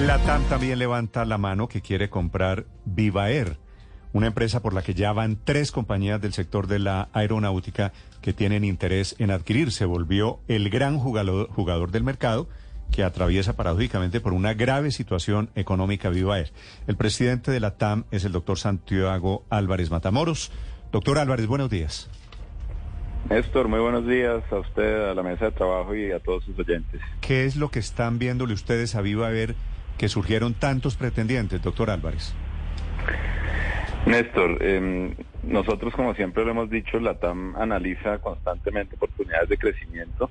La TAM también levanta la mano que quiere comprar Viva Air, una empresa por la que ya van tres compañías del sector de la aeronáutica que tienen interés en adquirir. Se volvió el gran jugador, jugador del mercado que atraviesa paradójicamente por una grave situación económica Viva Air. El presidente de la TAM es el doctor Santiago Álvarez Matamoros. Doctor Álvarez, buenos días. Néstor, muy buenos días a usted, a la mesa de trabajo y a todos sus oyentes. ¿Qué es lo que están viéndole ustedes a Viva Air que surgieron tantos pretendientes, doctor Álvarez? Néstor, eh, nosotros como siempre lo hemos dicho, la TAM analiza constantemente oportunidades de crecimiento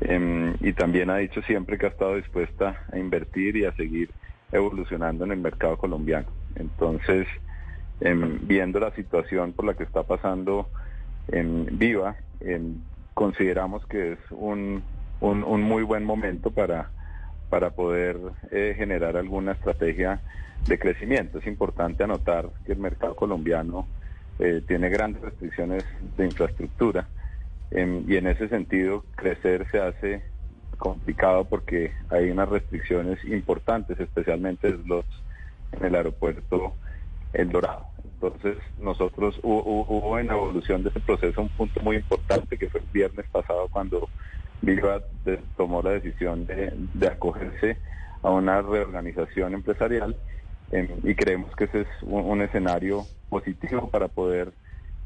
eh, y también ha dicho siempre que ha estado dispuesta a invertir y a seguir evolucionando en el mercado colombiano. Entonces, eh, viendo la situación por la que está pasando en Viva, consideramos que es un, un muy buen momento para para poder eh, generar alguna estrategia de crecimiento. Es importante anotar que el mercado colombiano eh, tiene grandes restricciones de infraestructura y en ese sentido crecer se hace complicado porque hay unas restricciones importantes, especialmente los, en el aeropuerto El Dorado. Entonces nosotros hubo, hubo en la evolución de ese proceso un punto muy importante que fue el viernes pasado cuando Viva tomó la decisión de, acogerse a una reorganización empresarial em, y creemos que ese es un, escenario positivo para poder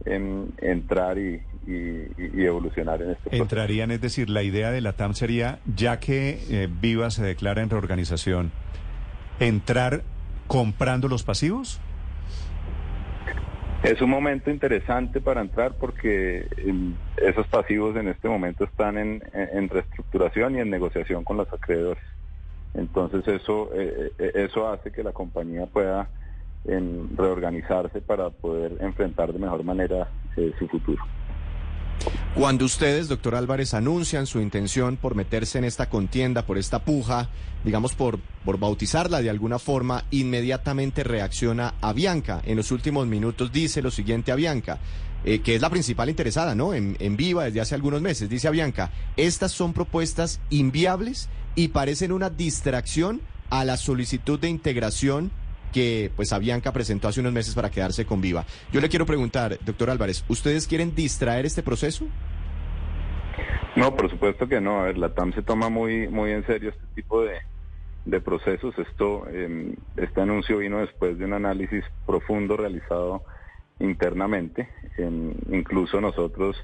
entrar y, evolucionar en este. Entrarían, es decir, la idea de la TAM sería, ya que eh, Viva se declara en reorganización, entrar comprando los pasivos. Es un momento interesante para entrar porque em, esos pasivos en este momento están en, reestructuración y en negociación con los acreedores. Entonces eso, eh, eh, eso hace que la compañía pueda em, reorganizarse para poder enfrentar de mejor manera eh, su futuro. Cuando ustedes, doctor Álvarez, anuncian su intención por meterse en esta contienda, por esta puja, digamos por, por bautizarla de alguna forma, inmediatamente reacciona a Bianca. En los últimos minutos dice lo siguiente a Bianca, eh, que es la principal interesada, ¿no? En, en Viva desde hace algunos meses. Dice a Bianca, estas son propuestas inviables y parecen una distracción a la solicitud de integración que pues Avianca presentó hace unos meses para quedarse con Viva. Yo le quiero preguntar, doctor Álvarez, ¿ustedes quieren distraer este proceso? No, por supuesto que no. A ver, la TAM se toma muy, muy en serio este tipo de, procesos. Esto, em, este anuncio vino después de un análisis profundo realizado internamente. Em, incluso nosotros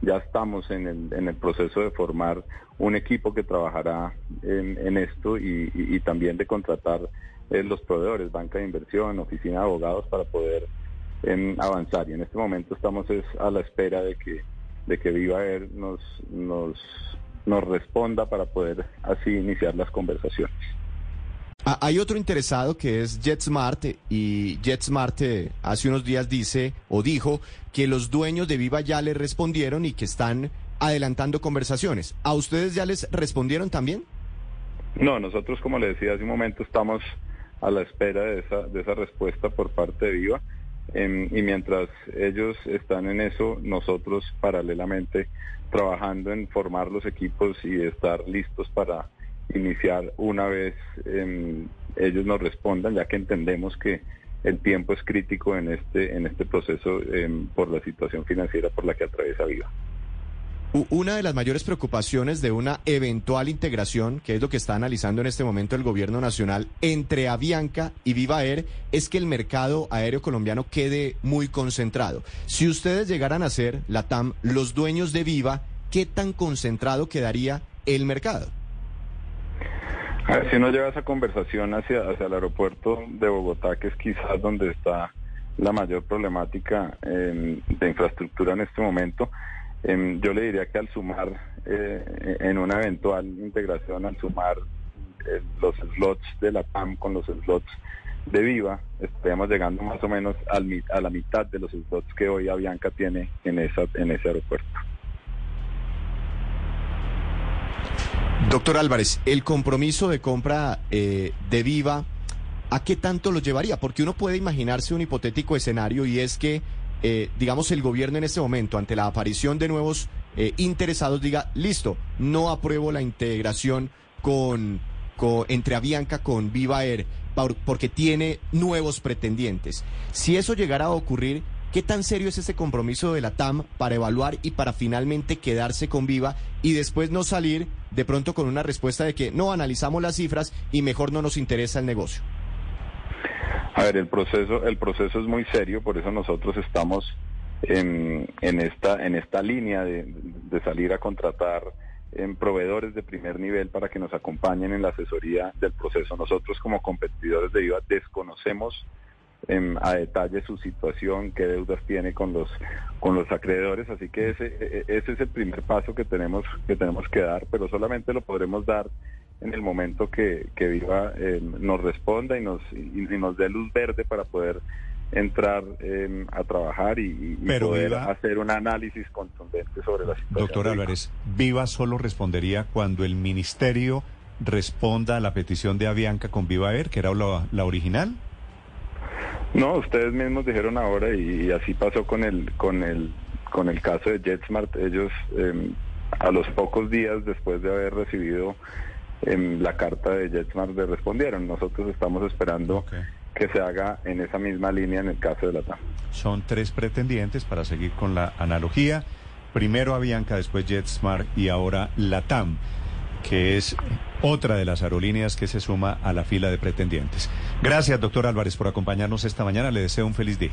ya estamos en el, en el proceso de formar un equipo que trabajará en, esto y, también de contratar eh, los proveedores, banca de inversión, oficina de abogados para poder em, avanzar. Y en este momento estamos a la espera de que, de que Viva Air nos, nos, nos responda para poder así iniciar las conversaciones. Ah, hay otro interesado que es JetSmart y JetSmart eh, hace unos días dice o dijo que los dueños de Viva ya le respondieron y que están adelantando conversaciones. ¿A ustedes ya les respondieron también? No, nosotros como le decía hace un momento estamos a la espera de esa, de esa respuesta por parte de Viva y mientras ellos están en eso, nosotros paralelamente trabajando en formar los equipos y estar listos para iniciar una vez em, ellos nos respondan, ya que entendemos que el tiempo es crítico en este en este proceso em, por la situación financiera por la que atraviesa Viva. Una de las mayores preocupaciones de una eventual integración, que es lo que está analizando en este momento el gobierno nacional entre Avianca y Viva Air, es que el mercado aéreo colombiano quede muy concentrado. Si ustedes llegaran a ser, la TAM, los dueños de Viva, ¿qué tan concentrado quedaría el mercado? si uno lleva esa conversación hacia, hacia el aeropuerto de Bogotá, que es quizás donde está la mayor problemática de infraestructura en este momento, em, yo le diría que al sumar eh, en una eventual integración, al sumar los slots de la PAM con los slots de Viva, estemos llegando más o menos al, a la mitad de los slots que hoy Avianca tiene en, esa, en ese aeropuerto. Doctor Álvarez, el compromiso de compra eh, de Viva, ¿a qué tanto lo llevaría? Porque uno puede imaginarse un hipotético escenario y es que, eh, digamos, el gobierno en este momento, ante la aparición de nuevos eh, interesados, diga, listo, no apruebo la integración con, con entre Avianca con Viva Air porque tiene nuevos pretendientes. Si eso llegara a ocurrir, ¿qué tan serio es ese compromiso de la TAM para evaluar y para finalmente quedarse con Viva y después no salir de pronto con una respuesta de que no analizamos las cifras y mejor no nos interesa el negocio? A ver, el proceso, el proceso es muy serio, por eso nosotros estamos en, en esta, en esta línea de, salir a contratar en proveedores de primer nivel para que nos acompañen en la asesoría del proceso. Nosotros como competidores de IVA desconocemos em, a detalle su situación, qué deudas tiene con los con los acreedores, así que ese e, e, ese es el primer paso que tenemos que tenemos que dar, pero solamente lo podremos dar en el momento que, que Viva em, nos responda y nos y nos dé luz verde para poder entrar em, a trabajar y, poder hacer un análisis contundente sobre la situación. Doctor Álvarez, Viva solo respondería cuando el ministerio responda a la petición de Avianca con Viva Air, que era la, original. No, ustedes mismos dijeron ahora y, así pasó con el con el con el caso de JetSmart. Ellos em, a los pocos días después de haber recibido em, la carta de JetSmart le respondieron. Nosotros estamos esperando que se haga en esa misma línea en el caso de la TAM. Son tres pretendientes para seguir con la analogía. Primero Avianca, después JetSmart y ahora LATAM, que es otra de las aerolíneas que se suma a la fila de pretendientes. Gracias, doctor Álvarez, por acompañarnos esta mañana. Le deseo un feliz día.